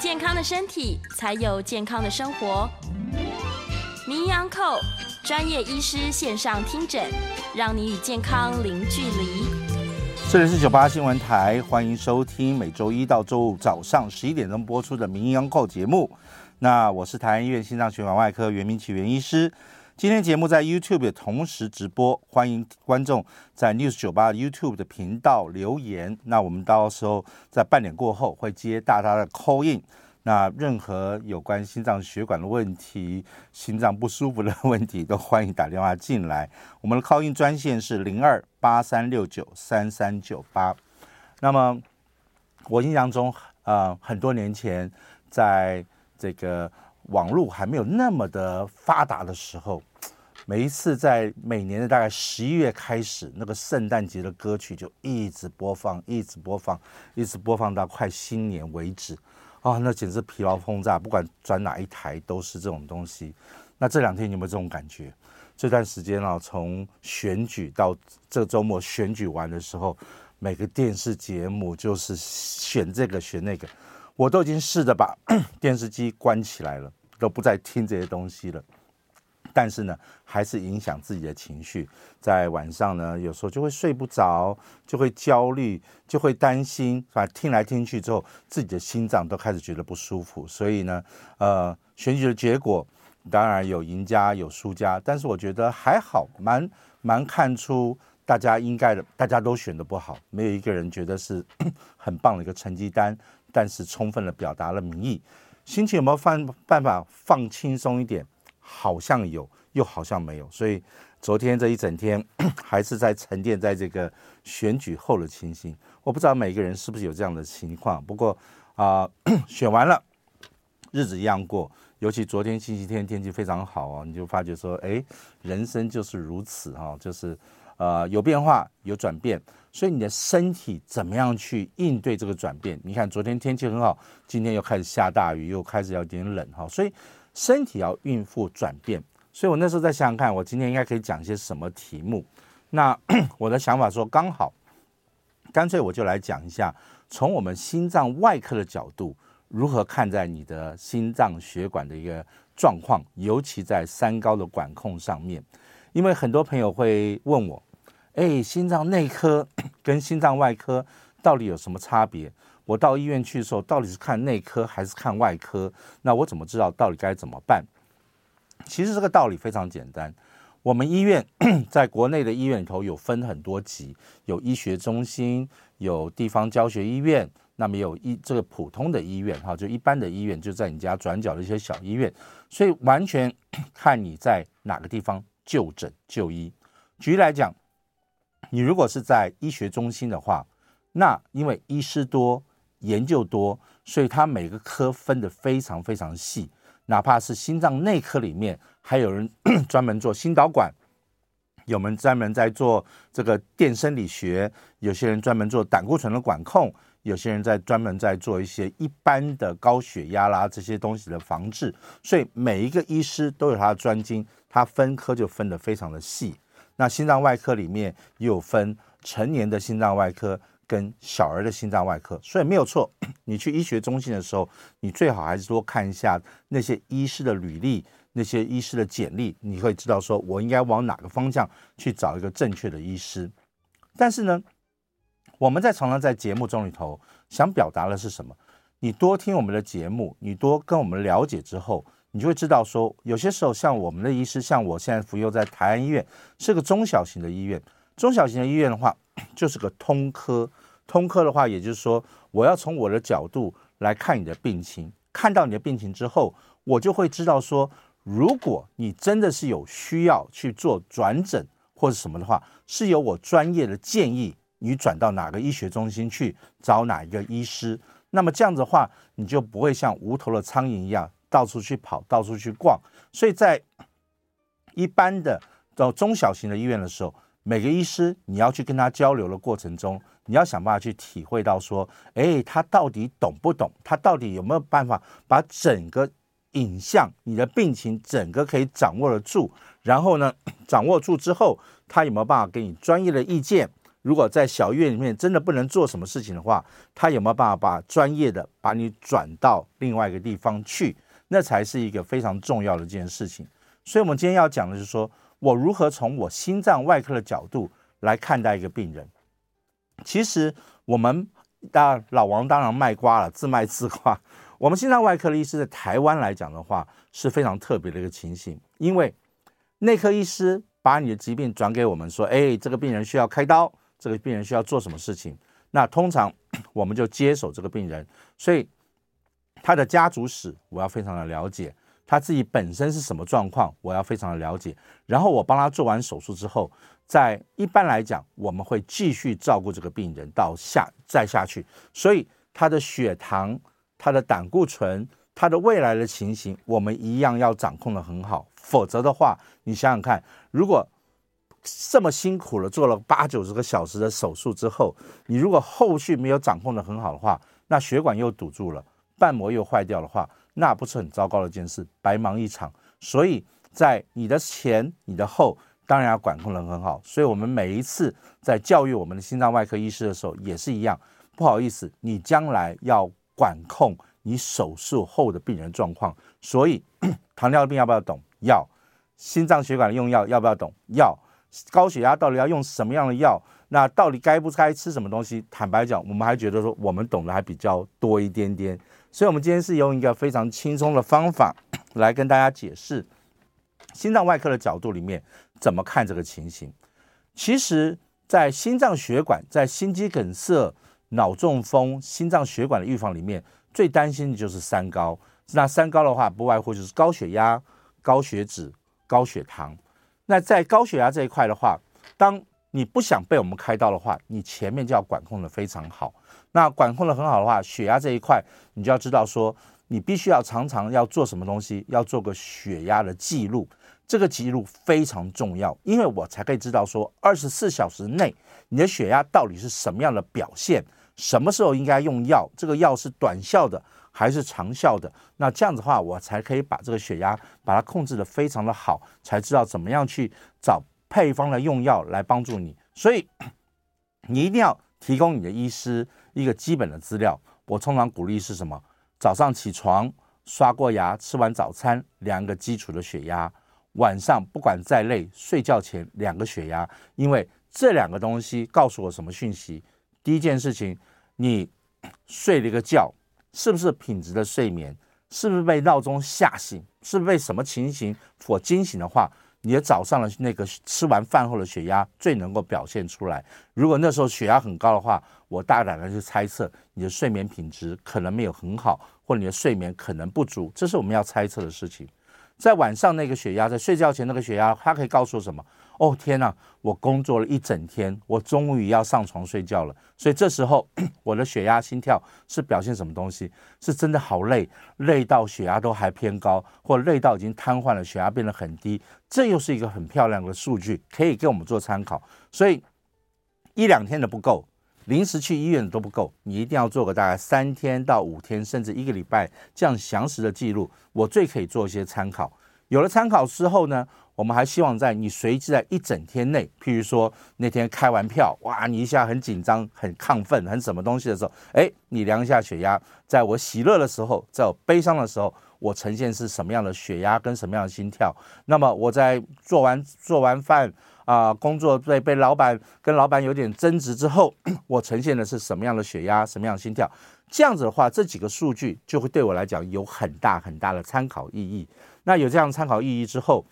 健康的身体，才有健康的生活。名医昂扣专业医师线上听诊，让你与健康零距离。这里是九八新闻台，欢迎收听每周一到周五早上十一点钟播出的名医昂扣节目。那我是台安医院心脏血管外科袁明启袁医师。今天节目在 YouTube 也同时直播，欢迎观众在 News 九八 YouTube 的频道留言。那我们到时候在半点过后会接大家的 call in。那任何有关心脏血管的问题、心脏不舒服的问题，都欢迎打电话进来。我们的 call in 专线是零二八三六九三三九八。那么我印象中，呃，很多年前，在这个网络还没有那么的发达的时候。每一次在每年的大概十一月开始，那个圣诞节的歌曲就一直播放，一直播放，一直播放到快新年为止，啊、那简直疲劳轰炸，不管转哪一台都是这种东西。那这两天你有没有这种感觉？这段时间啊，从选举到这周末选举完的时候，每个电视节目就是选这个选那个，我都已经试着把 电视机关起来了，都不再听这些东西了。但是呢，还是影响自己的情绪，在晚上呢，有时候就会睡不着，就会焦虑，就会担心，反正听来听去之后，自己的心脏都开始觉得不舒服。所以呢，呃，选举的结果当然有赢家有输家，但是我觉得还好，蛮蛮看出大家应该的，大家都选的不好，没有一个人觉得是 很棒的一个成绩单，但是充分的表达了民意，心情有没有放办法放轻松一点？好像有，又好像没有，所以昨天这一整天 还是在沉淀在这个选举后的情形。我不知道每个人是不是有这样的情况。不过啊、选完了，日子一样过。尤其昨天星期天天气非常好哦，你就发觉说，哎，人生就是如此哈、哦，就是呃有变化有转变。所以你的身体怎么样去应对这个转变？你看昨天天气很好，今天又开始下大雨，又开始有点冷哈、所以。身体要应付转变，所以我那时候在想想看，我今天应该可以讲些什么题目。那 我的想法说，刚好，干脆我就来讲一下，从我们心脏外科的角度，如何看待你的心脏血管的一个状况，尤其在三高的管控上面。因为很多朋友会问我，哎，心脏内科跟心脏外科到底有什么差别？我到医院去的时候，到底是看内科还是看外科？那我怎么知道到底该怎么办？其实这个道理非常简单。我们医院在国内的医院里头有分很多级，有医学中心，有地方教学医院，那么有医这个普通的医院哈，就一般的医院就在你家转角的一些小医院，所以完全 看你在哪个地方就诊就医。举例来讲，你如果是在医学中心的话，那因为医师多。研究多，所以他每个科分得非常非常细，哪怕是心脏内科里面，还有人 专门做心导管，有人专门在做这个电生理学，有些人专门做胆固醇的管控，有些人在专门在做一些一般的高血压啦这些东西的防治，所以每一个医师都有他的专精，他分科就分得非常的细。那心脏外科里面也有分成年的心脏外科。跟小儿的心脏外科，所以没有错。你去医学中心的时候，你最好还是多看一下那些医师的履历，那些医师的简历，你会知道说我应该往哪个方向去找一个正确的医师。但是呢，我们在常常在节目中里头想表达的是什么？你多听我们的节目，你多跟我们了解之后，你就会知道说，有些时候像我们的医师，像我现在服用在台安医院，是个中小型的医院。中小型的医院的话，就是个通科。通科的话，也就是说，我要从我的角度来看你的病情，看到你的病情之后，我就会知道说，如果你真的是有需要去做转诊或者什么的话，是由我专业的建议你转到哪个医学中心去找哪一个医师。那么这样子的话，你就不会像无头的苍蝇一样到处去跑，到处去逛。所以在一般的到中小型的医院的时候，每个医师你要去跟他交流的过程中，你要想办法去体会到说，哎，他到底懂不懂？他到底有没有办法把整个影像、你的病情整个可以掌握得住？然后呢，掌握住之后，他有没有办法给你专业的意见？如果在小医院里面真的不能做什么事情的话，他有没有办法把专业的把你转到另外一个地方去？那才是一个非常重要的一件事情。所以，我们今天要讲的是说，我如何从我心脏外科的角度来看待一个病人。其实，我们当然老王当然卖瓜了，自卖自夸。我们心脏外科的医师在台湾来讲的话，是非常特别的一个情形，因为内科医师把你的疾病转给我们，说，哎，这个病人需要开刀，这个病人需要做什么事情，那通常 我们就接手这个病人，所以。他的家族史我要非常的了解，他自己本身是什么状况，我要非常的了解。然后我帮他做完手术之后，在一般来讲，我们会继续照顾这个病人到下再下去。所以他的血糖、他的胆固醇、他的未来的情形，我们一样要掌控得很好。否则的话，你想想看，如果这么辛苦了做了八九十个小时的手术之后，你如果后续没有掌控得很好的话，那血管又堵住了。瓣膜又坏掉的话，那不是很糟糕的一件事，白忙一场。所以在你的前、你的后，当然要管控得很好。所以我们每一次在教育我们的心脏外科医师的时候，也是一样。不好意思，你将来要管控你手术后的病人状况。所以 糖尿病要不要懂？要。心脏血管的用药要不要懂？要。高血压到底要用什么样的药？那到底该不该吃什么东西？坦白讲，我们还觉得说我们懂得还比较多一点点。所以，我们今天是用一个非常轻松的方法 来跟大家解释心脏外科的角度里面怎么看这个情形。其实，在心脏血管、在心肌梗塞、脑中风、心脏血管的预防里面，最担心的就是三高。那三高的话，不外乎就是高血压、高血脂、高血糖。那在高血压这一块的话，当你不想被我们开刀的话，你前面就要管控得非常好。那管控的很好的话，血压这一块，你就要知道说，你必须要常常要做什么东西，要做个血压的记录。这个记录非常重要，因为我才可以知道说，二十四小时内你的血压到底是什么样的表现，什么时候应该用药，这个药是短效的还是长效的。那这样子的话，我才可以把这个血压把它控制得非常的好，才知道怎么样去找配方的用药来帮助你。所以你一定要提供你的医师。一个基本的资料，我通常鼓励是什么？早上起床刷过牙，吃完早餐量个基础的血压，晚上不管再累，睡觉前量个血压，因为这两个东西告诉我什么讯息？第一件事情，你睡了一个觉，是不是品质的睡眠？是不是被闹钟吓醒？是不是被什么情形所惊醒的话？你的早上的那个吃完饭后的血压最能够表现出来。如果那时候血压很高的话，我大胆的去猜测你的睡眠品质可能没有很好，或者你的睡眠可能不足，这是我们要猜测的事情。在晚上那个血压，在睡觉前那个血压，它可以告诉我什么？哦天哪，我工作了一整天，我终于要上床睡觉了。所以这时候 我的血压、心跳是表现什么东西？是真的好累，累到血压都还偏高，或累到已经瘫痪了，血压变得很低。这又是一个很漂亮的数据，可以给我们做参考。所以一两天的不够，临时去医院都不够，你一定要做个大概三天到五天，甚至一个礼拜这样详实的记录。我最可以做一些参考。有了参考之后呢，我们还希望在你随机在一整天内，譬如说那天开完票，哇，你一下很紧张、很亢奋、很什么东西的时候，哎，你量一下血压。在我喜乐的时候，在我悲伤的时候，我呈现是什么样的血压跟什么样的心跳。那么我在做完做完饭啊、工作被被老板跟老板有点争执之后，我呈现的是什么样的血压、什么样的心跳。这样子的话，这几个数据就会对我来讲有很大很大的参考意义。那有这样参考意义之后。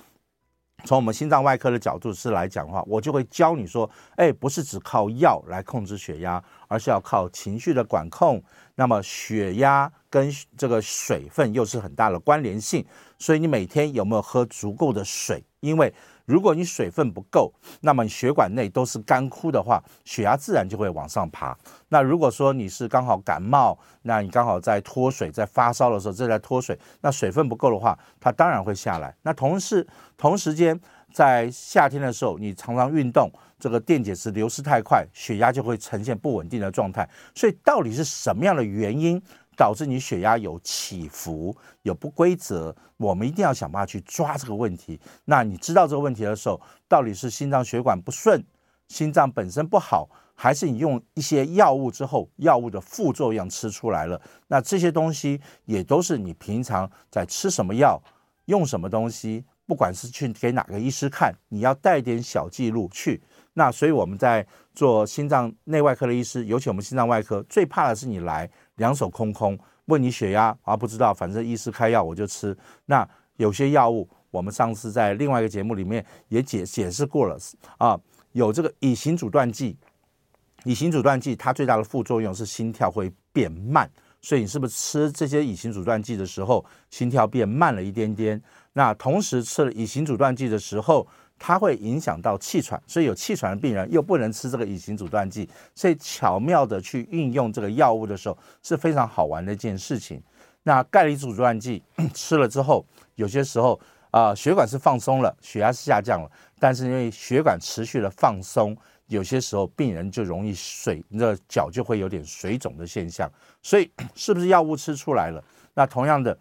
从我们心脏外科的角度是来讲的话，我就会教你说，哎，不是只靠药来控制血压，而是要靠情绪的管控。那么血压跟这个水分又是很大的关联性，所以你每天有没有喝足够的水？因为如果你水分不够，那么你血管内都是干枯的话，血压自然就会往上爬。那如果说你是刚好感冒，那你刚好在脱水，在发烧的时候正在脱水，那水分不够的话，它当然会下来。那同时同时间在夏天的时候，你常常运动，这个电解质流失太快，血压就会呈现不稳定的状态。所以到底是什么样的原因？导致你血压有起伏、有不规则，我们一定要想办法去抓这个问题。那你知道这个问题的时候，到底是心脏血管不顺、心脏本身不好，还是你用一些药物之后，药物的副作用吃出来了？那这些东西也都是你平常在吃什么药、用什么东西，不管是去给哪个医师看，你要带点小记录去。那所以我们在做心脏内外科的医师，尤其我们心脏外科最怕的是你来。两手空空，问你血压啊，不知道，反正医师开药我就吃。那有些药物，我们上次在另外一个节目里面也解解释过了啊，有这个乙型阻断剂，乙型阻断剂它最大的副作用是心跳会变慢，所以你是不是吃这些乙型阻断剂的时候，心跳变慢了一点点？那同时吃了乙型阻断剂的时候。它会影响到气喘，所以有气喘的病人又不能吃这个乙型阻断剂，所以巧妙的去运用这个药物的时候是非常好玩的一件事情。那钙离子阻断剂 吃了之后，有些时候啊、血管是放松了，血压是下降了，但是因为血管持续的放松，有些时候病人就容易水，你的脚就会有点水肿的现象。所以 是不是药物吃出来了？那同样的，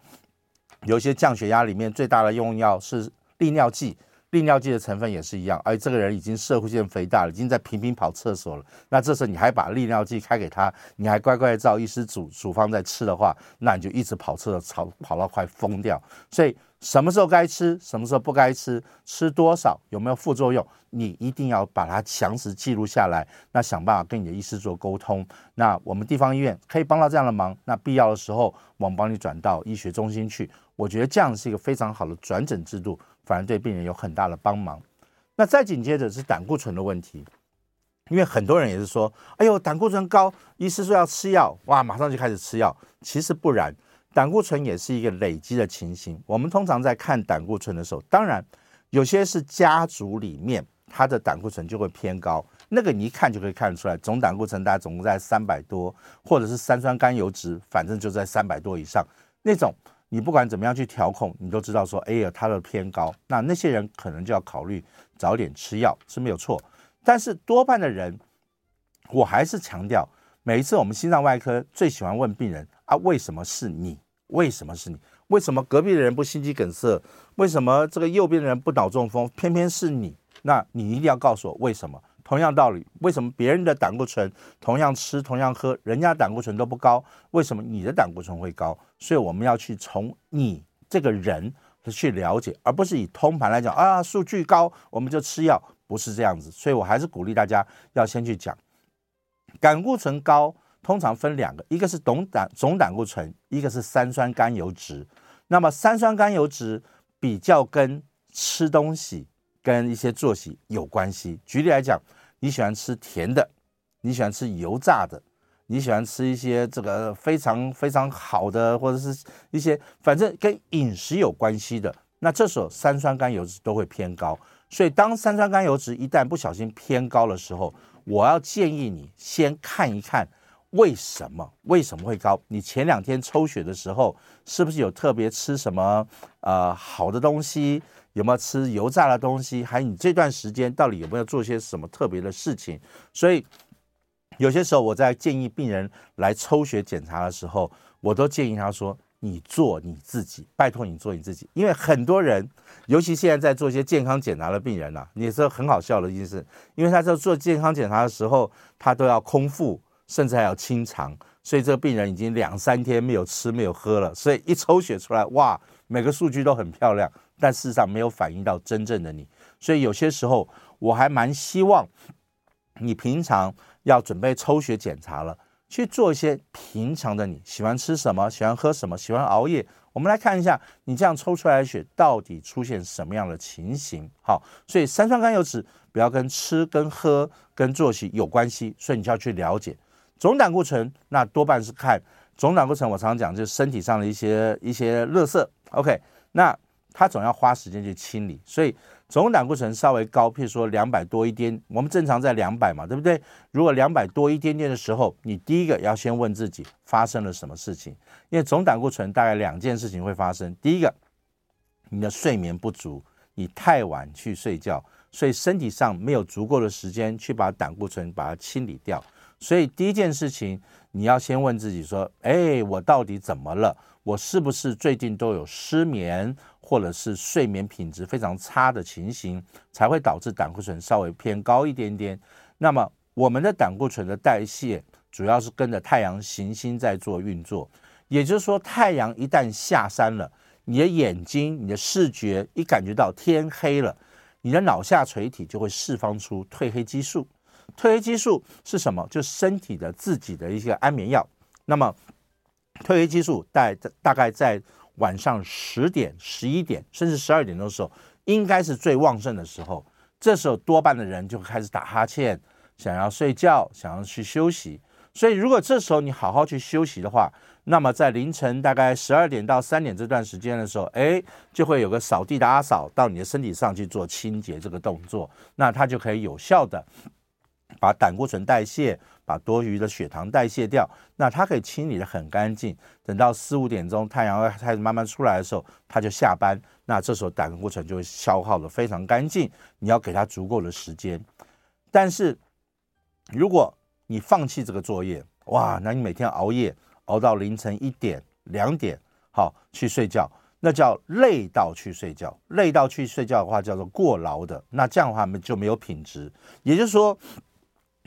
有些降血压里面最大的用药是利尿剂。利尿剂的成分也是一样，而这个人已经摄护腺肥大了，已经在频频跑厕所了。那这时候你还把利尿剂开给他，你还乖乖照医师嘱嘱方在吃的话，那你就一直跑厕所，跑跑到快疯掉。所以什么时候该吃，什么时候不该吃，吃多少，有没有副作用，你一定要把它详实记录下来。那想办法跟你的医师做沟通。那我们地方医院可以帮到这样的忙。那必要的时候，我们帮你转到医学中心去。我觉得这样是一个非常好的转诊制度。反而对病人有很大的帮忙。那再紧接着是胆固醇的问题，因为很多人也是说：“哎呦，胆固醇高，医师说要吃药，哇，马上就开始吃药。”其实不然，胆固醇也是一个累积的情形。我们通常在看胆固醇的时候，当然有些是家族里面他的胆固醇就会偏高，那个你一看就可以看得出来，总胆固醇大概总共在三百多，或者是三酸甘油酯，反正就在三百多以上那种。你不管怎么样去调控，你都知道说，哎呀，它的偏高，那那些人可能就要考虑早点吃药是没有错。但是多半的人，我还是强调，每一次我们心脏外科最喜欢问病人啊，为什么是你？为什么是你？为什么隔壁的人不心肌梗塞？为什么这个右边的人不脑中风？偏偏是你？那你一定要告诉我为什么。同样道理，为什么别人的胆固醇同样吃同样喝，人家胆固醇都不高，为什么你的胆固醇会高？所以我们要去从你这个人去了解，而不是以通盘来讲啊，数据高我们就吃药，不是这样子。所以我还是鼓励大家要先去讲，胆固醇高通常分两个，一个是总胆总胆固醇，一个是三酸甘油脂。那么三酸甘油脂比较跟吃东西跟一些作息有关系。举例来讲。你喜欢吃甜的，你喜欢吃油炸的，你喜欢吃一些这个非常非常好的，或者是一些反正跟饮食有关系的，那这时候三酸甘油酯都会偏高。所以当三酸甘油酯一旦不小心偏高的时候，我要建议你先看一看为什么为什么会高。你前两天抽血的时候是不是有特别吃什么呃好的东西？有没有吃油炸的东西？还有你这段时间到底有没有做些什么特别的事情？所以有些时候我在建议病人来抽血检查的时候，我都建议他说：“你做你自己，拜托你做你自己。”因为很多人，尤其现在在做一些健康检查的病人呐、啊，也是很好笑的一件事，因为他在做健康检查的时候，他都要空腹，甚至还要清肠，所以这个病人已经两三天没有吃没有喝了，所以一抽血出来，哇，每个数据都很漂亮。但事实上没有反映到真正的你，所以有些时候我还蛮希望你平常要准备抽血检查了，去做一些平常的你喜欢吃什么、喜欢喝什么、喜欢熬夜我们来看一下，你这样抽出来的血到底出现什么样的情形？好，所以三酸甘油脂不要跟吃、跟喝、跟作息有关系，所以你就要去了解总胆固醇。那多半是看总胆固醇，我常常讲就是身体上的一些一些垃圾。OK，那它总要花时间去清理，所以。总胆固醇稍微高，譬如说两百多一点，我们正常在两百嘛，对不对？如果两百多一点点的时候，你第一个要先问自己发生了什么事情，因为总胆固醇大概两件事情会发生。第一个，你的睡眠不足，你太晚去睡觉，所以身体上没有足够的时间去把胆固醇把它清理掉。所以第一件事情，你要先问自己说：哎，我到底怎么了？我是不是最近都有失眠？或者是睡眠品质非常差的情形，才会导致胆固醇稍微偏高一点点。那么，我们的胆固醇的代谢主要是跟着太阳行星在做运作，也就是说，太阳一旦下山了，你的眼睛、你的视觉一感觉到天黑了，你的脑下垂体就会释放出褪黑激素。褪黑激素是什么？就是身体的自己的一些安眠药。那么，褪黑激素大大概在晚上十点、十一点，甚至十二点的时候，应该是最旺盛的时候。这时候多半的人就开始打哈欠，想要睡觉，想要去休息。所以，如果这时候你好好去休息的话，那么在凌晨大概十二点到三点这段时间的时候，哎，就会有个扫地的阿嫂到你的身体上去做清洁这个动作，那它就可以有效的把胆固醇代谢。把多余的血糖代谢掉，那它可以清理得很干净。等到四五点钟太阳开始慢慢出来的时候，它就下班。那这时候胆固醇就会消耗得非常干净。你要给它足够的时间。但是如果你放弃这个作业，哇，那你每天熬夜熬到凌晨一点两点，好去睡觉，那叫累到去睡觉。累到去睡觉的话，叫做过劳的。那这样的话就没有品质。也就是说。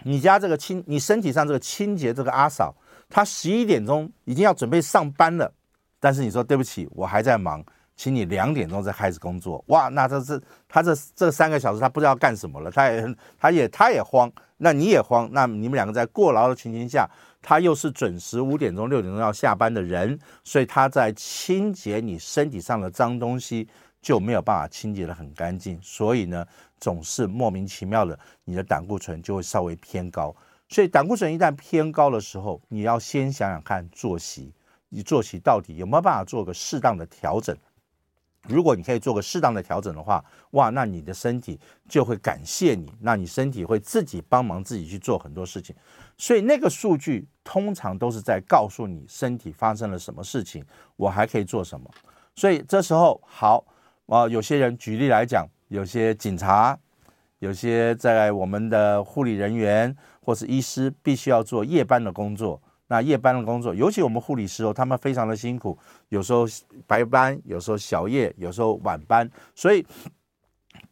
你家这个清，你身体上这个清洁这个阿嫂，她十一点钟已经要准备上班了，但是你说对不起，我还在忙，请你两点钟再开始工作。哇，那这是他这这三个小时他不知道干什么了，他也他也他也慌，那你也慌，那你们两个在过劳的情形下，他又是准时五点钟六点钟要下班的人，所以他在清洁你身体上的脏东西就没有办法清洁得很干净，所以呢。总是莫名其妙的，你的胆固醇就会稍微偏高。所以胆固醇一旦偏高的时候，你要先想想看作息，你作息到底有没有办法做个适当的调整？如果你可以做个适当的调整的话，哇，那你的身体就会感谢你，那你身体会自己帮忙自己去做很多事情。所以那个数据通常都是在告诉你身体发生了什么事情，我还可以做什么。所以这时候好啊，有些人举例来讲。有些警察，有些在我们的护理人员或是医师，必须要做夜班的工作。那夜班的工作，尤其我们护理师哦，他们非常的辛苦，有时候白班，有时候小夜，有时候晚班，所以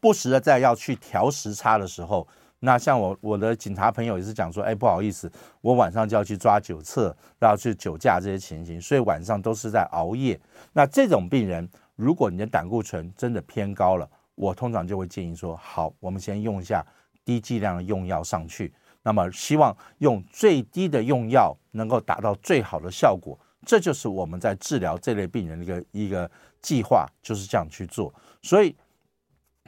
不时的在要去调时差的时候，那像我我的警察朋友也是讲说，哎，不好意思，我晚上就要去抓酒测，要去酒驾这些情形，所以晚上都是在熬夜。那这种病人，如果你的胆固醇真的偏高了，我通常就会建议说，好，我们先用一下低剂量的用药上去。那么，希望用最低的用药能够达到最好的效果。这就是我们在治疗这类病人的一个一个计划，就是这样去做。所以，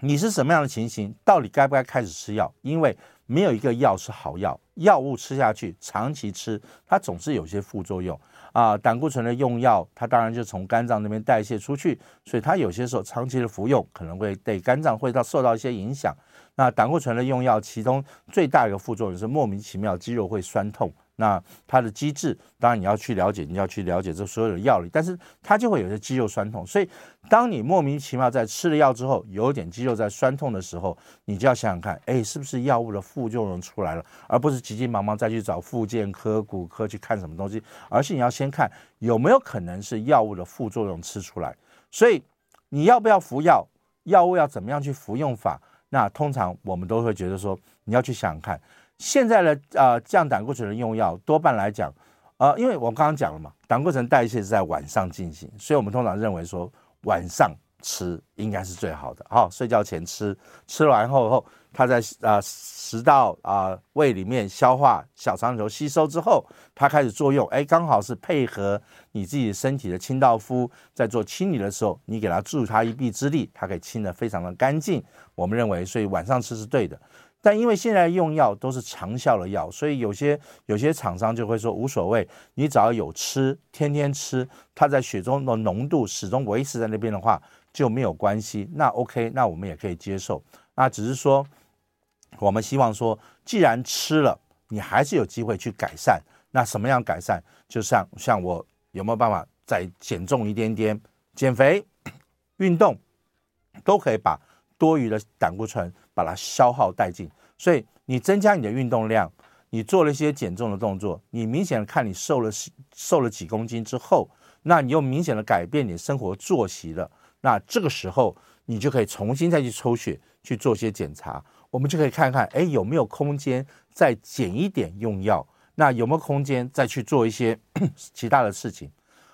你是什么样的情形？到底该不该开始吃药？因为没有一个药是好药，药物吃下去，长期吃，它总是有些副作用。啊，胆固醇的用药，它当然就从肝脏那边代谢出去，所以它有些时候长期的服用，可能会对肝脏会到受到一些影响。那胆固醇的用药，其中最大一个副作用是莫名其妙肌肉会酸痛。那它的机制，当然你要去了解，你要去了解这所有的药理，但是它就会有些肌肉酸痛。所以，当你莫名其妙在吃了药之后，有点肌肉在酸痛的时候，你就要想想看，哎，是不是药物的副作用出来了，而不是急急忙忙再去找复健科、骨科去看什么东西，而是你要先看有没有可能是药物的副作用吃出来。所以，你要不要服药？药物要怎么样去服用法？那通常我们都会觉得说，你要去想想看。现在的呃降胆固醇的用药，多半来讲，呃，因为我刚刚讲了嘛，胆固醇代谢是在晚上进行，所以我们通常认为说晚上吃应该是最好的。好，睡觉前吃，吃完后后它在啊食道啊胃里面消化，小肠里头吸收之后，它开始作用，哎，刚好是配合你自己身体的清道夫在做清理的时候，你给它助它一臂之力，它可以清得非常的干净。我们认为，所以晚上吃是对的。但因为现在用药都是长效的药，所以有些有些厂商就会说无所谓，你只要有吃，天天吃，它在血中的浓度始终维持在那边的话就没有关系。那 OK，那我们也可以接受。那只是说，我们希望说，既然吃了，你还是有机会去改善。那什么样改善？就像像我有没有办法再减重一点点，减肥、运动都可以把多余的胆固醇。把它消耗殆尽，所以你增加你的运动量，你做了一些减重的动作，你明显的看你瘦了瘦了几公斤之后，那你又明显的改变你生活作息了，那这个时候你就可以重新再去抽血去做些检查，我们就可以看看，哎，有没有空间再减一点用药，那有没有空间再去做一些 其他的事情？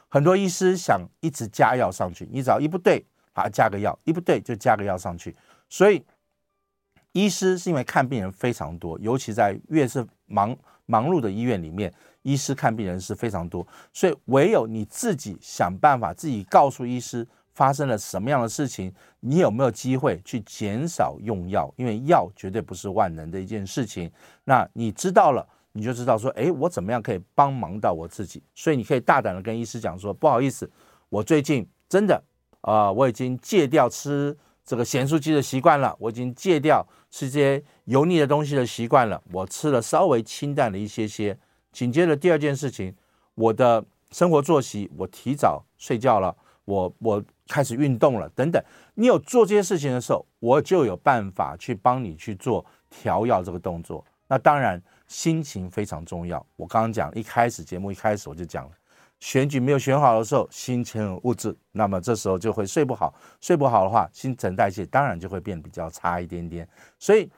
很多医师想一直加药上去，你只要一不对啊，加个药，一不对就加个药上去，所以。医师是因为看病人非常多，尤其在越是忙忙碌的医院里面，医师看病人是非常多，所以唯有你自己想办法，自己告诉医师发生了什么样的事情，你有没有机会去减少用药？因为药绝对不是万能的一件事情。那你知道了，你就知道说，诶，我怎么样可以帮忙到我自己？所以你可以大胆的跟医师讲说，不好意思，我最近真的啊、呃，我已经戒掉吃。这个咸酥鸡的习惯了，我已经戒掉吃这些油腻的东西的习惯了。我吃了稍微清淡了一些些。紧接着第二件事情，我的生活作息，我提早睡觉了，我我开始运动了，等等。你有做这些事情的时候，我就有办法去帮你去做调药这个动作。那当然，心情非常重要。我刚刚讲一开始节目一开始我就讲了。选举没有选好的时候，心情很物质，那么这时候就会睡不好。睡不好的话，新陈代谢当然就会变比较差一点点。所以，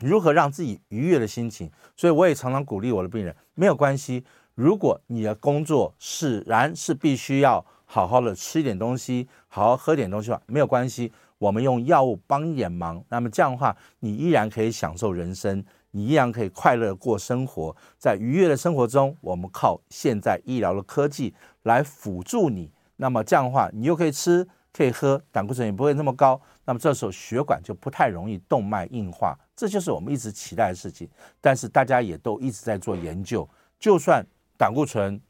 如何让自己愉悦的心情？所以我也常常鼓励我的病人，没有关系。如果你的工作使然是必须要好好的吃一点东西，好好喝点东西的话，没有关系。我们用药物帮一点忙，那么这样的话，你依然可以享受人生。你依然可以快乐过生活，在愉悦的生活中，我们靠现在医疗的科技来辅助你。那么这样的话，你又可以吃，可以喝，胆固醇也不会那么高。那么这时候血管就不太容易动脉硬化，这就是我们一直期待的事情。但是大家也都一直在做研究，就算胆固醇。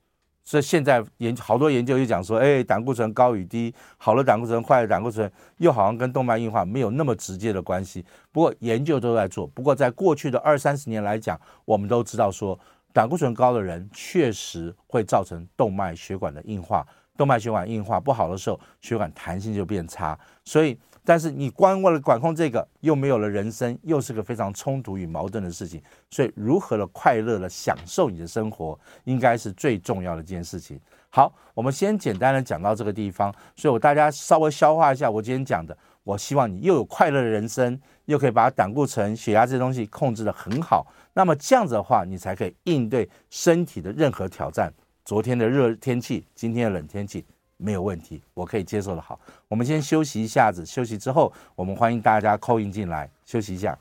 所以现在研好多研究就讲说，哎，胆固醇高与低，好的胆固醇、坏的胆固醇，又好像跟动脉硬化没有那么直接的关系。不过研究都在做。不过在过去的二三十年来讲，我们都知道说，胆固醇高的人确实会造成动脉血管的硬化，动脉血管硬化不好的时候，血管弹性就变差。所以。但是你光为了管控这个，又没有了人生，又是个非常冲突与矛盾的事情。所以，如何的快乐的享受你的生活，应该是最重要的一件事情。好，我们先简单的讲到这个地方。所以我大家稍微消化一下我今天讲的。我希望你又有快乐的人生，又可以把胆固醇、血压这些东西控制的很好。那么这样子的话，你才可以应对身体的任何挑战。昨天的热天气，今天的冷天气。没有问题，我可以接受的。好，我们先休息一下子，休息之后，我们欢迎大家 call in 进来，休息一下。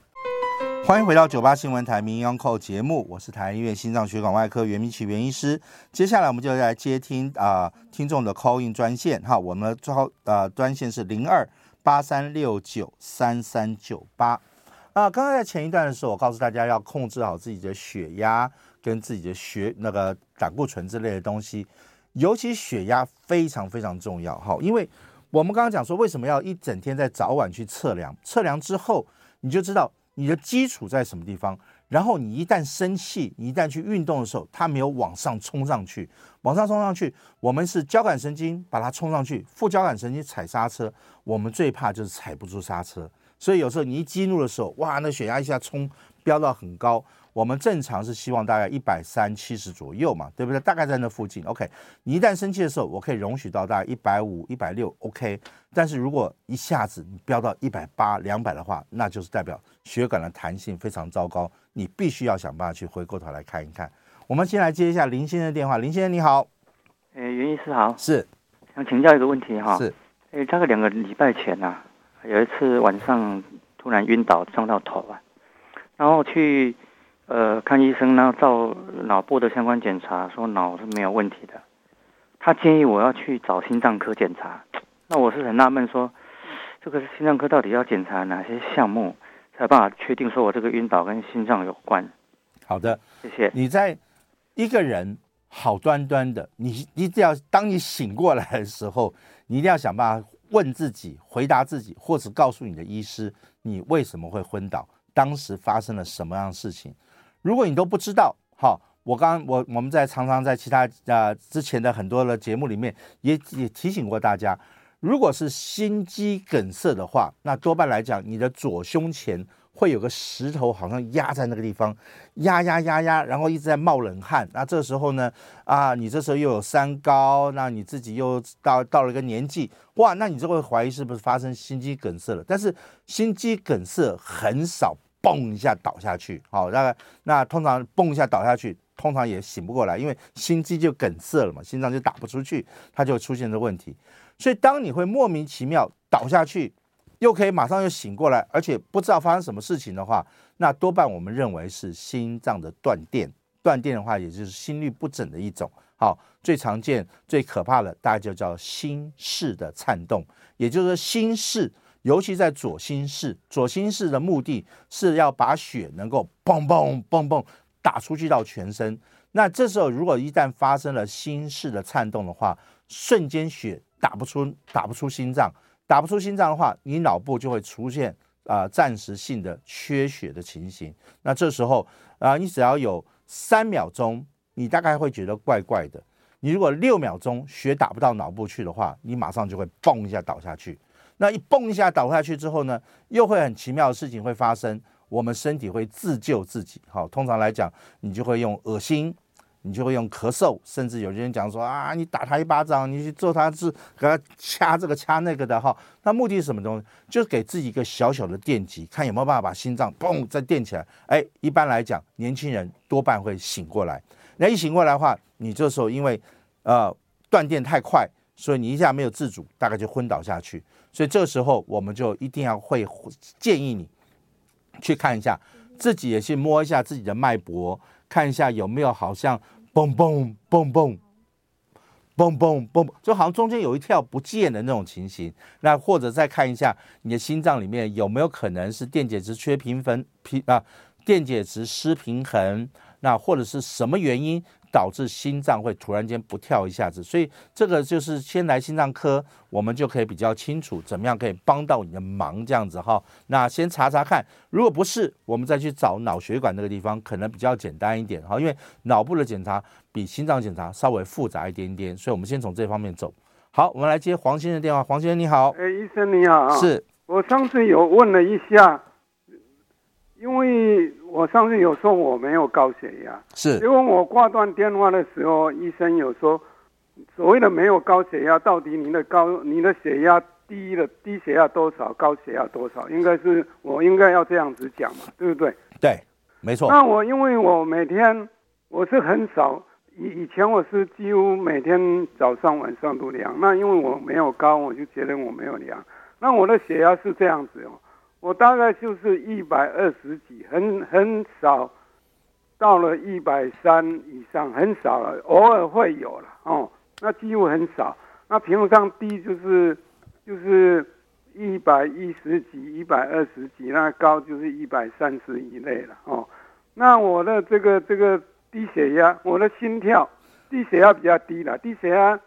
欢迎回到九八新闻台名医 Uncle 节目，我是台医院心脏血管外科袁明启袁医师。接下来我们就来接听啊、呃、听众的 call in 专线哈，我们的专呃专线是零二八三六九三三九八。啊，刚刚在前一段的时候，我告诉大家要控制好自己的血压跟自己的血那个胆固醇之类的东西。尤其血压非常非常重要，哈，因为我们刚刚讲说，为什么要一整天在早晚去测量？测量之后，你就知道你的基础在什么地方。然后你一旦生气，你一旦去运动的时候，它没有往上冲上去，往上冲上去，我们是交感神经把它冲上去，副交感神经踩刹车，我们最怕就是踩不住刹车。所以有时候你一激怒的时候，哇，那血压一下冲飙到很高。我们正常是希望大概一百三七十左右嘛，对不对？大概在那附近。OK，你一旦生气的时候，我可以容许到大概一百五、一百六，OK。但是如果一下子你飙到一百八、两百的话，那就是代表血管的弹性非常糟糕，你必须要想办法去回过头来看一看。我们先来接一下林先生的电话，林先生你好，哎，袁医师好，是想请教一个问题哈，是，哎，大概两个礼拜前呐、啊，有一次晚上突然晕倒，撞到头啊，然后去呃看医生，然后照脑部的相关检查，说脑是没有问题的。他建议我要去找心脏科检查，那我是很纳闷说，这个心脏科到底要检查哪些项目，才办法确定说我这个晕倒跟心脏有关？好的，谢谢。你在一个人好端端的，你你只要当你醒过来的时候，你一定要想办法问自己、回答自己，或者告诉你的医师，你为什么会昏倒，当时发生了什么样的事情。如果你都不知道，好，我刚我我们在常常在其他呃之前的很多的节目里面也也提醒过大家，如果是心肌梗塞的话，那多半来讲，你的左胸前。会有个石头好像压在那个地方，压压压压，然后一直在冒冷汗。那这时候呢，啊，你这时候又有三高，那你自己又到到了一个年纪，哇，那你就会怀疑是不是发生心肌梗塞了。但是心肌梗塞很少嘣一下倒下去，好，大概那通常嘣一下倒下去，通常也醒不过来，因为心肌就梗塞了嘛，心脏就打不出去，它就出现这问题。所以当你会莫名其妙倒下去。又可以马上又醒过来，而且不知道发生什么事情的话，那多半我们认为是心脏的断电。断电的话，也就是心律不整的一种。好，最常见、最可怕的，大概就叫心室的颤动，也就是说心室，尤其在左心室。左心室的目的是要把血能够嘣嘣嘣嘣打出去到全身。那这时候如果一旦发生了心室的颤动的话，瞬间血打不出，打不出心脏。打不出心脏的话，你脑部就会出现啊、暂时性的缺血的情形。那这时候啊、你只要有三秒钟，你大概会觉得怪怪的。你如果六秒钟血打不到脑部去的话，你马上就会嘣一下倒下去。那一嘣一下倒下去之后呢，又会很奇妙的事情会发生，我们身体会自救自己。好，通常来讲，你就会用恶心。你就会用咳嗽，甚至有些人讲说啊，你打他一巴掌，你去揍他是给他掐这个掐那个的哈。那目的是什么东西？就是给自己一个小小的电击，看有没有办法把心脏嘣再电起来。哎，一般来讲，年轻人多半会醒过来。那一醒过来的话，你这时候因为呃断电太快，所以你一下没有自主，大概就昏倒下去。所以这个时候我们就一定要会建议你去看一下，自己也去摸一下自己的脉搏。看一下有没有好像嘣嘣嘣嘣嘣嘣嘣，就好像中间有一跳不见的那种情形。那或者再看一下你的心脏里面有没有可能是电解质缺平衡平啊，电解质失平衡，那或者是什么原因？导致心脏会突然间不跳一下子，所以这个就是先来心脏科，我们就可以比较清楚怎么样可以帮到你的忙这样子哈。那先查查看，如果不是，我们再去找脑血管那个地方，可能比较简单一点哈，因为脑部的检查比心脏检查稍微复杂一点点，所以我们先从这方面走。好，我们来接黄先生电话，黄先生你好，哎，医生你好，是我上次有问了一下。因为我上次有说我没有高血压，是，结果我挂断电话的时候，医生有说，所谓的没有高血压，到底你的高，你的血压低了，低血压多少，高血压多少，应该是我应该要这样子讲嘛，对不对？对，没错。那我因为我每天我是很少，以以前我是几乎每天早上晚上都量，那因为我没有高，我就觉得我没有量，那我的血压是这样子哦。我大概就是一百二十几，很很少，到了一百三以上，很少了，偶尔会有了哦，那几乎很少。那平常上低就是就是一百一十几、一百二十几，那高就是一百三十以内了哦。那我的这个这个低血压，我的心跳，低血压比较低了，低血压。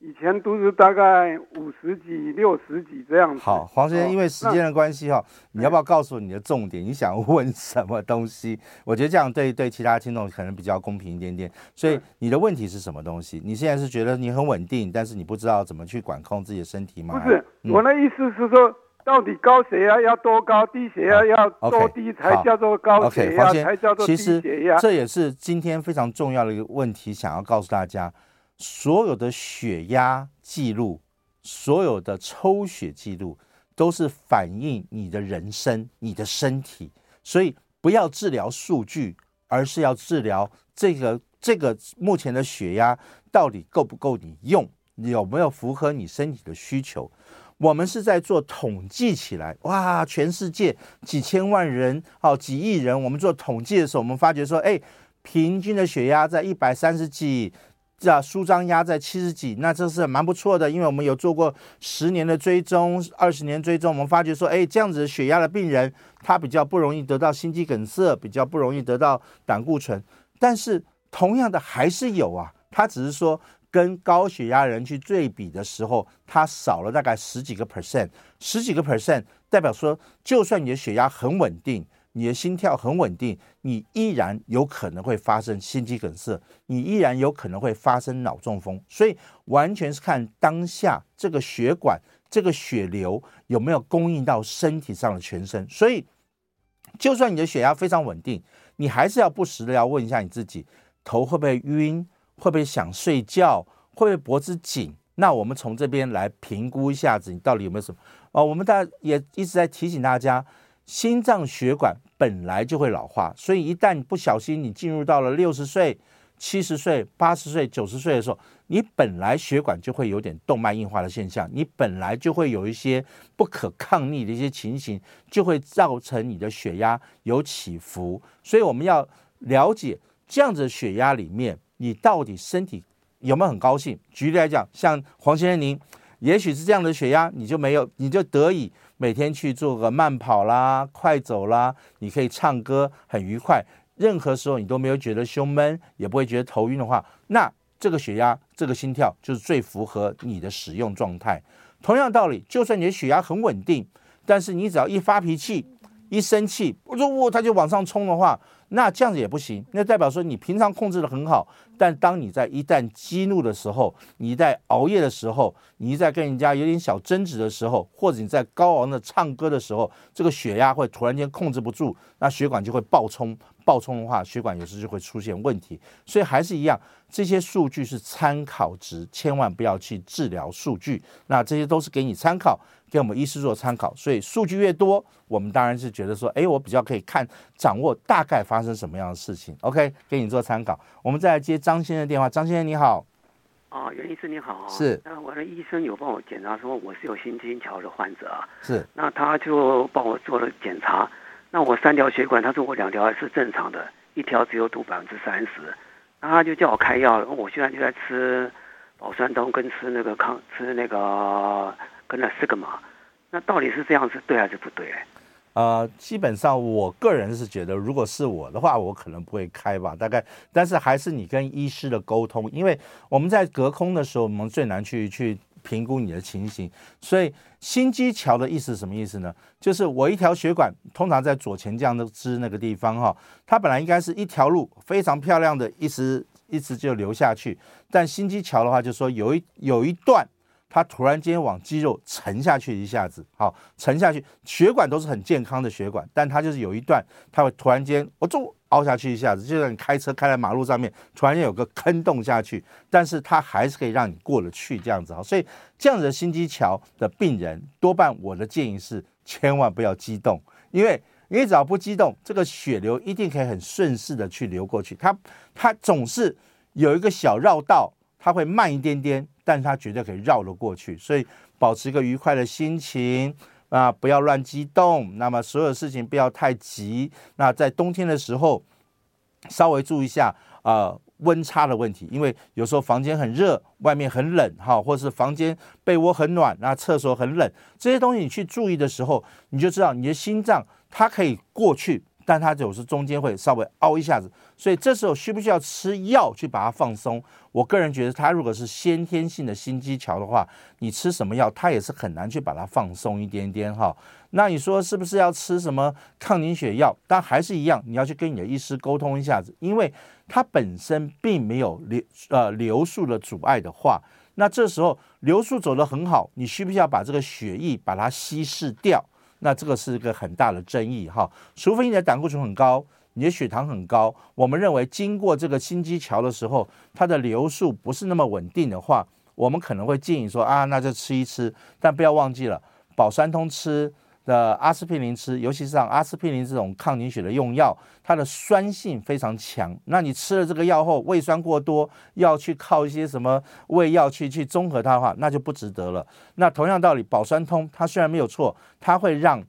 以前都是大概五十几、六十几这样子。好，黄先生，因为时间的关系哈，你要不要告诉我你的重点？你想问什么东西？我觉得这样对对其他听众可能比较公平一点点。所以你的问题是什么东西？你现在是觉得你很稳定，但是你不知道怎么去管控自己的身体吗？不是，我的意思是说，到底高血压要多高，低血压要多低才叫做高血压，才叫做低血压？这也是今天非常重要的一个问题，想要告诉大家。所有的血压记录，所有的抽血记录，都是反映你的人生、你的身体。所以不要治疗数据，而是要治疗这个这个目前的血压到底够不够你用，有没有符合你身体的需求。我们是在做统计起来，哇，全世界几千万人，哦，几亿人，我们做统计的时候，我们发觉说，哎，平均的血压在一百三十几。这舒张压在七十几，那这是蛮不错的，因为我们有做过十年的追踪，二十年追踪，我们发觉说，哎，这样子血压的病人，他比较不容易得到心肌梗塞，比较不容易得到胆固醇。但是同样的还是有啊，他只是说跟高血压人去对比的时候，他少了大概十几个 percent，十几个 percent 代表说，就算你的血压很稳定。你的心跳很稳定，你依然有可能会发生心肌梗塞，你依然有可能会发生脑中风，所以完全是看当下这个血管、这个血流有没有供应到身体上的全身。所以，就算你的血压非常稳定，你还是要不时的要问一下你自己，头会不会晕，会不会想睡觉，会不会脖子紧？那我们从这边来评估一下子，你到底有没有什么？哦，我们大家也一直在提醒大家。心脏血管本来就会老化，所以一旦不小心你进入到了六十岁、七十岁、八十岁、九十岁的时候，你本来血管就会有点动脉硬化的现象，你本来就会有一些不可抗逆的一些情形，就会造成你的血压有起伏。所以我们要了解这样子的血压里面，你到底身体有没有很高兴？举例来讲，像黄先生您，也许是这样的血压，你就没有，你就得以。每天去做个慢跑啦、快走啦，你可以唱歌，很愉快。任何时候你都没有觉得胸闷，也不会觉得头晕的话，那这个血压、这个心跳就是最符合你的使用状态。同样道理，就算你的血压很稳定，但是你只要一发脾气、一生气，我说我它就往上冲的话。那这样子也不行，那代表说你平常控制得很好，但当你在一旦激怒的时候，你在熬夜的时候，你在跟人家有点小争执的时候，或者你在高昂的唱歌的时候，这个血压会突然间控制不住，那血管就会爆冲，爆冲的话，血管有时就会出现问题。所以还是一样，这些数据是参考值，千万不要去治疗数据。那这些都是给你参考。给我们医师做参考，所以数据越多，我们当然是觉得说，哎，我比较可以看掌握大概发生什么样的事情。OK，给你做参考。我们再来接张先生的电话，张先生你好。哦，袁医师你好。是。那我的医生有帮我检查，说我是有心肌桥的患者啊。是。那他就帮我做了检查，那我三条血管，他说我两条还是正常的，一条只有堵百分之三十，那他就叫我开药，我现在就在吃保酸通跟吃那个抗吃那个。跟那四个嘛，那到底是这样是对还是不对？呃，基本上我个人是觉得，如果是我的话，我可能不会开吧。大概，但是还是你跟医师的沟通，因为我们在隔空的时候，我们最难去去评估你的情形。所以心肌桥的意思是什么意思呢？就是我一条血管，通常在左前降的支那个地方哈，它本来应该是一条路非常漂亮的，一直一直就流下去。但心肌桥的话，就说有一有一段。它突然间往肌肉沉下去，一下子好沉下去，血管都是很健康的血管，但它就是有一段，它会突然间我就凹下去一下子，就像你开车开在马路上面，突然间有个坑洞下去，但是它还是可以让你过得去这样子啊。所以这样子的心肌桥的病人，多半我的建议是千万不要激动，因为你只要不激动，这个血流一定可以很顺势的去流过去。它它总是有一个小绕道，它会慢一点点。但是他绝对可以绕了过去，所以保持一个愉快的心情啊，不要乱激动。那么所有事情不要太急。那在冬天的时候，稍微注意一下啊温差的问题，因为有时候房间很热，外面很冷哈，或者是房间被窝很暖，那厕所很冷，这些东西你去注意的时候，你就知道你的心脏它可以过去。但它有时中间会稍微凹一下子，所以这时候需不需要吃药去把它放松？我个人觉得，它如果是先天性的心肌桥的话，你吃什么药，它也是很难去把它放松一点点哈。那你说是不是要吃什么抗凝血药？但还是一样，你要去跟你的医师沟通一下子，因为它本身并没有流呃流速的阻碍的话，那这时候流速走得很好，你需不需要把这个血液把它稀释掉？那这个是一个很大的争议哈，除非你的胆固醇很高，你的血糖很高，我们认为经过这个心肌桥的时候，它的流速不是那么稳定的话，我们可能会建议说啊，那就吃一吃，但不要忘记了保三通吃，的阿司匹林吃，尤其是像阿司匹林这种抗凝血的用药，它的酸性非常强。那你吃了这个药后，胃酸过多，要去靠一些什么胃药去去中和它的话，那就不值得了。那同样道理，保酸通它虽然没有错，它会让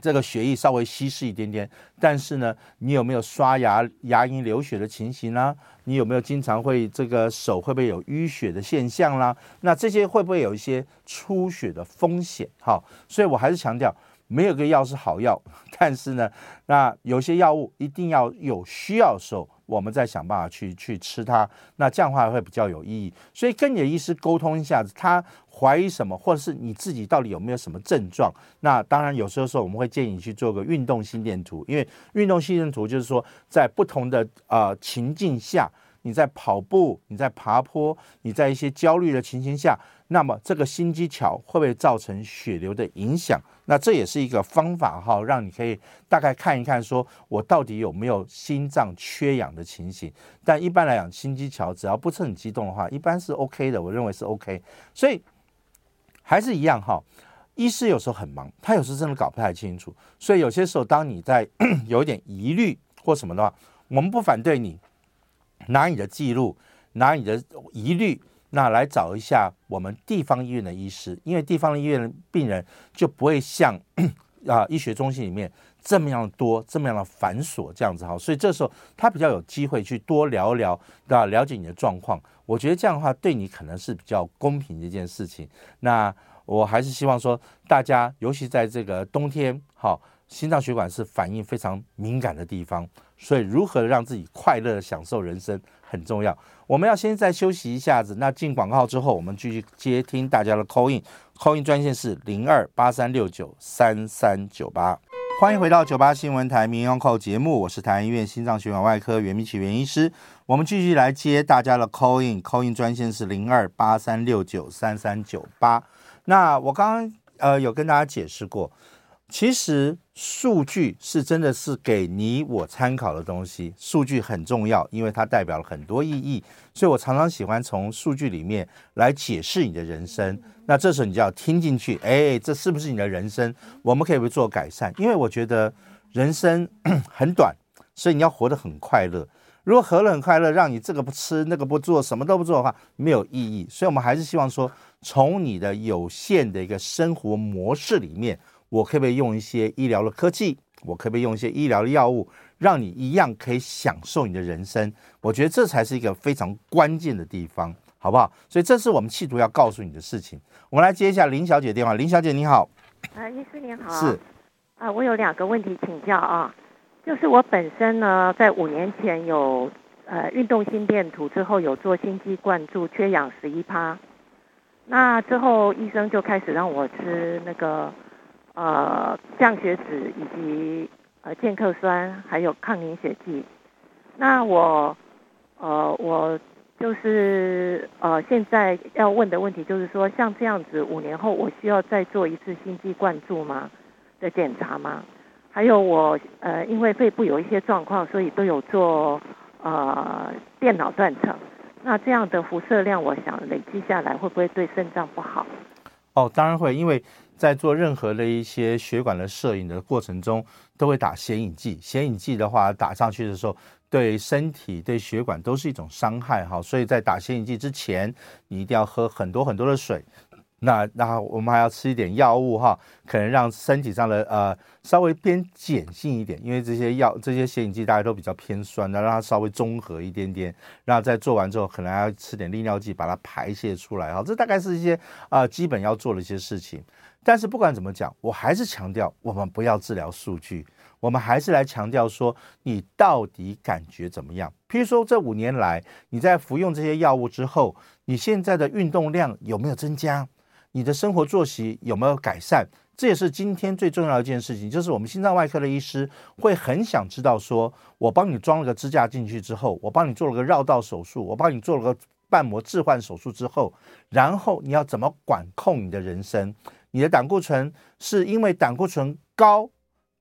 这个血液稍微稀释一点点，但是呢，你有没有刷牙牙龈流血的情形呢？你有没有经常会这个手会不会有淤血的现象啦？那这些会不会有一些出血的风险？哈，所以我还是强调，没有个药是好药，但是呢，那有些药物一定要有需要的时候，我们再想办法去去吃它，那这样的话会比较有意义。所以跟你的医师沟通一下，他怀疑什么，或者是你自己到底有没有什么症状？那当然有时候说我们会建议你去做个运动心电图，因为运动心电图就是说在不同的呃情境下，你在跑步、你在爬坡、你在一些焦虑的情形下，那么这个心肌桥会不会造成血流的影响？那这也是一个方法哈，让你可以大概看一看，说我到底有没有心脏缺氧的情形。但一般来讲，心肌桥只要不是很激动的话，一般是 OK 的，我认为是 OK。所以。还是一样哈，医师有时候很忙，他有时真的搞不太清楚，所以有些时候当你在 有一点疑虑或什么的话，我们不反对你拿你的记录，拿你的疑虑，那来找一下我们地方医院的医师，因为地方医院的病人就不会像 啊医学中心里面这么样多，这么样的繁琐这样子哈，所以这时候他比较有机会去多聊聊，啊了解你的状况。我觉得这样的话对你可能是比较公平的一件事情。那我还是希望说，大家尤其在这个冬天，好，心脏血管是反应非常敏感的地方，所以如何让自己快乐的享受人生很重要。我们要先再休息一下子，那进广告之后，我们继续接听大家的 call in，call in 专线是零二八三六九三三九八。欢迎回到九八新闻台民谣扣节目，我是台安医院心脏血管外科袁明启袁医师。我们继续来接大家的 call in，call in 专线是零二八三六九三三九八。那我刚刚呃有跟大家解释过。其实数据是真的是给你我参考的东西，数据很重要，因为它代表了很多意义，所以我常常喜欢从数据里面来解释你的人生。那这时候你就要听进去，哎，这是不是你的人生？我们可以不做改善，因为我觉得人生 很短，所以你要活得很快乐。如果活得很快乐，让你这个不吃那个不做，什么都不做的话，没有意义。所以我们还是希望说，从你的有限的一个生活模式里面。我可不可以用一些医疗的科技？我可不可以用一些医疗的药物，让你一样可以享受你的人生？我觉得这才是一个非常关键的地方，好不好？所以这是我们企图要告诉你的事情。我们来接一下林小姐电话。林小姐你好，啊，医师您好，是啊，我有两个问题请教啊，就是我本身呢，在五年前有呃运动心电图之后有做心肌灌注，缺氧十一趴，那之后医生就开始让我吃那个。呃，降血脂以及呃健客酸，还有抗凝血剂。那我呃我就是呃现在要问的问题就是说，像这样子五年后，我需要再做一次心肌灌注吗的检查吗？还有我呃因为肺部有一些状况，所以都有做呃电脑断层。那这样的辐射量，我想累积下来会不会对肾脏不好？哦，当然会，因为。在做任何的一些血管的摄影的过程中，都会打显影剂。显影剂的话，打上去的时候，对身体、对血管都是一种伤害哈。所以在打显影剂之前，你一定要喝很多很多的水。那那我们还要吃一点药物哈，可能让身体上的呃稍微偏碱性一点，因为这些药这些显影剂大家都比较偏酸的，让它稍微中和一点点。然后在做完之后，可能还要吃点利尿剂把它排泄出来哈。这大概是一些啊、基本要做的一些事情。但是不管怎么讲，我还是强调，我们不要治疗数据，我们还是来强调说，你到底感觉怎么样？譬如说，这五年来你在服用这些药物之后，你现在的运动量有没有增加？你的生活作息有没有改善？这也是今天最重要的一件事情，就是我们心脏外科的医师会很想知道说，我帮你装了个支架进去之后，我帮你做了个绕道手术，我帮你做了个瓣膜置换手术之后，然后你要怎么管控你的人生？你的胆固醇是因为胆固醇高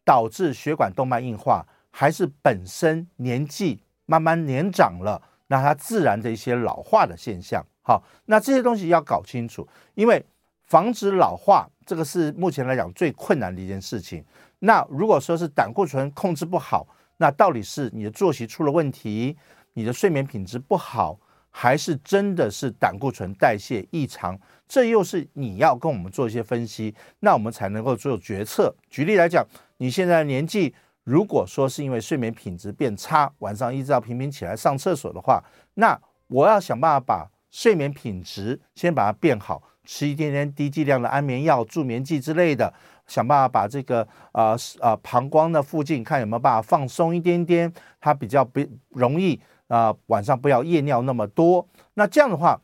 导致血管动脉硬化，还是本身年纪慢慢年长了，那它自然的一些老化的现象？好，那这些东西要搞清楚，因为防止老化这个是目前来讲最困难的一件事情。那如果说是胆固醇控制不好，那到底是你的作息出了问题，你的睡眠品质不好，还是真的是胆固醇代谢异常？这又是你要跟我们做一些分析，那我们才能够做决策。举例来讲，你现在的年纪，如果说是因为睡眠品质变差，晚上一直要频频起来上厕所的话，那我要想办法把睡眠品质先把它变好，吃一点点低剂量的安眠药、助眠剂之类的，想办法把这个呃呃膀胱的附近看有没有办法放松一点点，它比较不容易。啊、晚上不要夜尿那么多。那这样的话，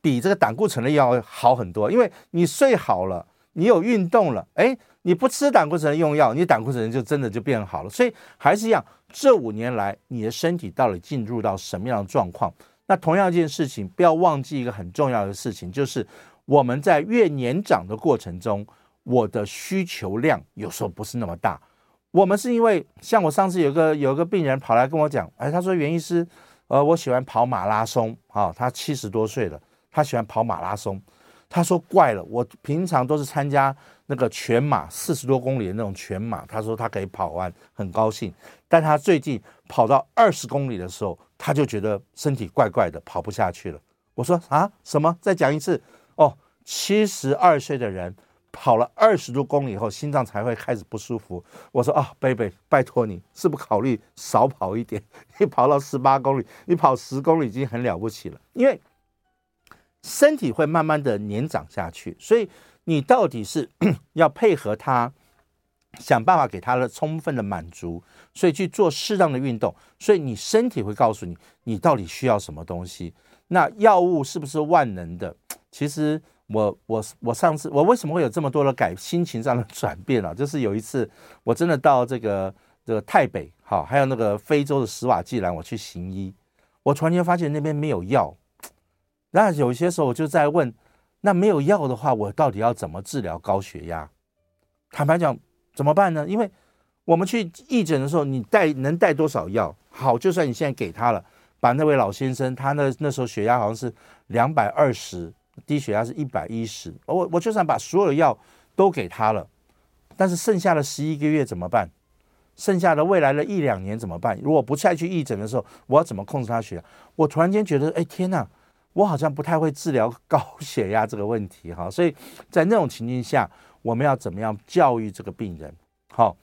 比这个胆固醇的药好很多。因为你睡好了，你有运动了，哎，你不吃胆固醇的用药，你胆固醇就真的就变好了。所以还是一样，这五年来你的身体到底进入到什么样的状况？那同样一件事情，不要忘记一个很重要的事情，就是我们在越年长的过程中，我的需求量有时候不是那么大。我们是因为像我上次有个有个病人跑来跟我讲，哎，他说袁医师，呃，我喜欢跑马拉松，啊，他七十多岁了，他喜欢跑马拉松。他说怪了，我平常都是参加那个全马四十多公里的那种全马，他说他可以跑完，很高兴。但他最近跑到二十公里的时候，他就觉得身体怪怪的，跑不下去了。我说啊，什么？再讲一次？哦，七十二岁的人。跑了二十多公里以后，心脏才会开始不舒服。我说啊，baby，拜托你，是不考虑少跑一点？你跑到十八公里，你跑十公里已经很了不起了。因为身体会慢慢的年长下去，所以你到底是 要配合他，想办法给他的充分的满足，所以去做适当的运动。所以你身体会告诉你，你到底需要什么东西。那药物是不是万能的？其实。我我我上次我为什么会有这么多的改心情上的转变啊？就是有一次我真的到这个这个泰北，好，还有那个非洲的史瓦济兰，我去行医，我突然间发现那边没有药。那有些时候我就在问，那没有药的话，我到底要怎么治疗高血压？坦白讲，怎么办呢？因为我们去义诊的时候，你带能带多少药？好，就算你现在给他了，把那位老先生，他那那时候血压好像是两百二十。低血压是一百一十，我我就算把所有的药都给他了，但是剩下的十一个月怎么办？剩下的未来的一两年怎么办？如果不再去义诊的时候，我要怎么控制他血压？我突然间觉得，哎天哪，我好像不太会治疗高血压这个问题哈。所以在那种情境下，我们要怎么样教育这个病人？好，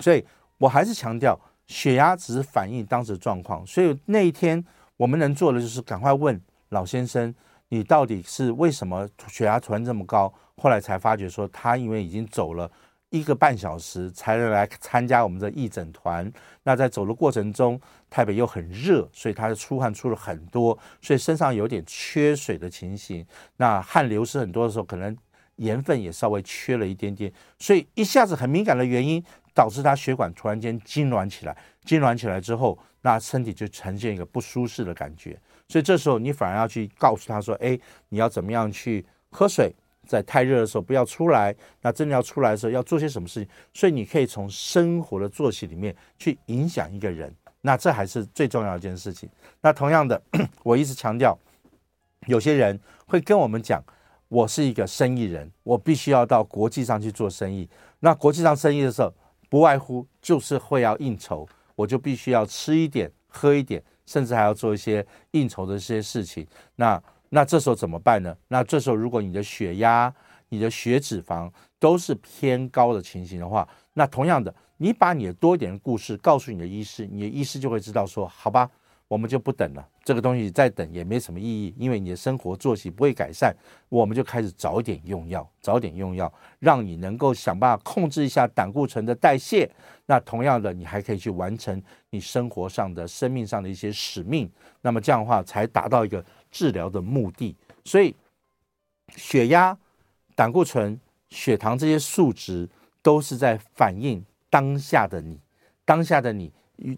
所以我还是强调，血压只是反映当时的状况。所以那一天我们能做的就是赶快问老先生。你到底是为什么血压突然这么高？后来才发觉说，他因为已经走了一个半小时才能来参加我们的义诊团。那在走的过程中，台北又很热，所以他的出汗出了很多，所以身上有点缺水的情形。那汗流失很多的时候，可能盐分也稍微缺了一点点，所以一下子很敏感的原因，导致他血管突然间痉挛起来。痉挛起来之后，那身体就呈现一个不舒适的感觉。所以这时候你反而要去告诉他说：“哎，你要怎么样去喝水？在太热的时候不要出来。那真的要出来的时候要做些什么事情？所以你可以从生活的作息里面去影响一个人。那这还是最重要一件事情。那同样的，我一直强调，有些人会跟我们讲：我是一个生意人，我必须要到国际上去做生意。那国际上生意的时候，不外乎就是会要应酬，我就必须要吃一点，喝一点。”甚至还要做一些应酬的一些事情，那那这时候怎么办呢？那这时候如果你的血压、你的血脂肪都是偏高的情形的话，那同样的，你把你的多一点的故事告诉你的医师，你的医师就会知道说，好吧。我们就不等了，这个东西再等也没什么意义，因为你的生活作息不会改善，我们就开始早点用药，早点用药，让你能够想办法控制一下胆固醇的代谢。那同样的，你还可以去完成你生活上的、生命上的一些使命。那么这样的话，才达到一个治疗的目的。所以，血压、胆固醇、血糖这些数值都是在反映当下的你，当下的你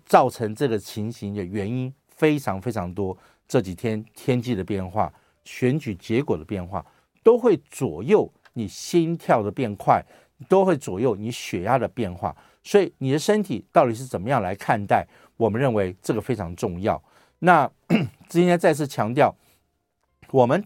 造成这个情形的原因。非常非常多，这几天天气的变化、选举结果的变化，都会左右你心跳的变快，都会左右你血压的变化。所以你的身体到底是怎么样来看待？我们认为这个非常重要。那 今天再次强调，我们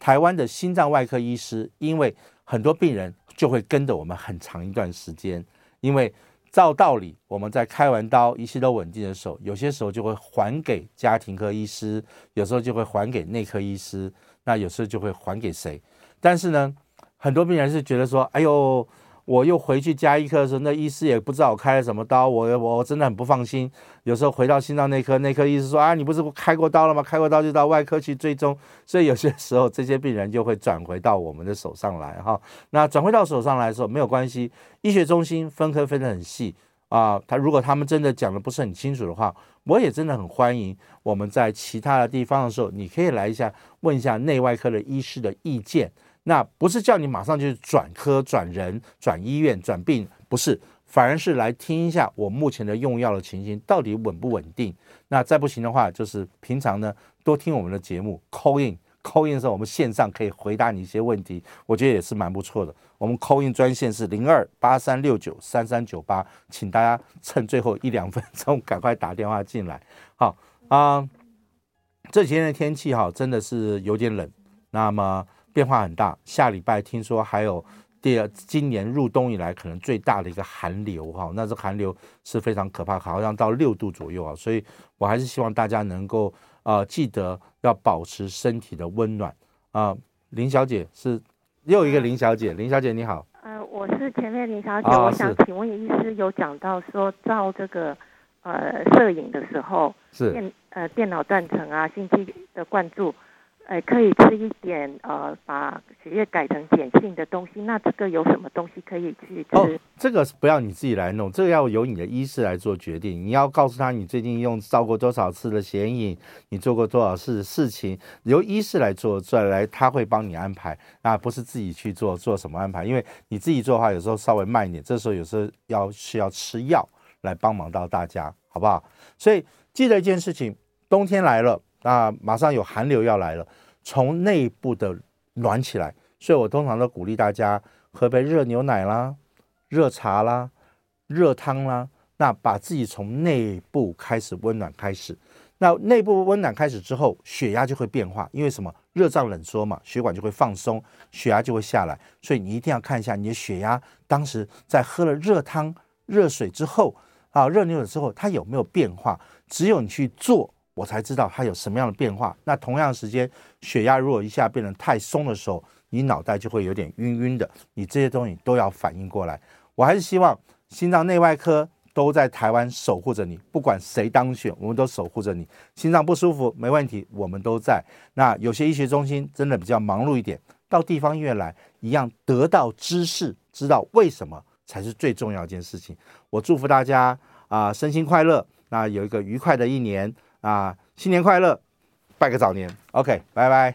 台湾的心脏外科医师，因为很多病人就会跟着我们很长一段时间，因为照道理我们在开完刀，一切都稳定的时候，有些时候就会还给家庭科医师，有时候就会还给内科医师，那有时候就会还给谁？但是呢，很多病人是觉得说，哎呦。我又回去加医科的时候，那医师也不知道我开了什么刀，我我真的很不放心。有时候回到心脏内科，内科医师说啊，你不是开过刀了吗？开过刀就到外科去追踪。所以有些时候这些病人就会转回到我们的手上来哈。那转回到手上来的时候没有关系，医学中心分科分得很细啊。他如果他们真的讲的不是很清楚的话，我也真的很欢迎我们在其他的地方的时候，你可以来一下问一下内外科的医师的意见。那不是叫你马上就转科、转人、转医院、转病，不是，反而是来听一下我目前的用药的情形到底稳不稳定。那再不行的话，就是平常呢多听我们的节目，call in，call in 的时候我们线上可以回答你一些问题，我觉得也是蛮不错的。我们 call in 专线是零二八三六九三三九八，请大家趁最后一两分钟 赶快打电话进来。好啊、这几天的天气哈真的是有点冷，那么。变化很大，下礼拜听说还有第二今年入冬以来可能最大的一个寒流哈，那这寒流是非常可怕，好像到六度左右啊，所以我还是希望大家能够呃记得要保持身体的温暖啊、呃。林小姐是又一个林小姐，林小姐你好，呃，我是前面林小姐，哦、我想请问医师有讲到说照这个呃摄影的时候是电呃电脑断层啊，心肌的灌注。哎，可以吃一点呃，把血液改成碱性的东西。那这个有什么东西可以去吃？哦，这个不要你自己来弄，这个要由你的医师来做决定。你要告诉他你最近用照过多少次的显影，你做过多少次事情，由医师来做，再来他会帮你安排，那不是自己去做做什么安排。因为你自己做的话，有时候稍微慢一点，这时候有时候要需要吃药来帮忙到大家，好不好？所以记得一件事情，冬天来了。那马上有寒流要来了，从内部的暖起来，所以我通常都鼓励大家喝杯热牛奶啦、热茶啦、热汤啦，那把自己从内部开始温暖开始。那内部温暖开始之后，血压就会变化，因为什么？热胀冷缩嘛，血管就会放松，血压就会下来。所以你一定要看一下你的血压，当时在喝了热汤、热水之后啊，热牛奶之后，它有没有变化？只有你去做。我才知道它有什么样的变化。那同样的时间，血压如果一下变得太松的时候，你脑袋就会有点晕晕的。你这些东西都要反应过来。我还是希望心脏内外科都在台湾守护着你，不管谁当选，我们都守护着你。心脏不舒服没问题，我们都在。那有些医学中心真的比较忙碌一点，到地方医院来一样得到知识，知道为什么才是最重要一件事情。我祝福大家啊、身心快乐，那有一个愉快的一年。啊，新年快乐，拜个早年，OK，拜拜。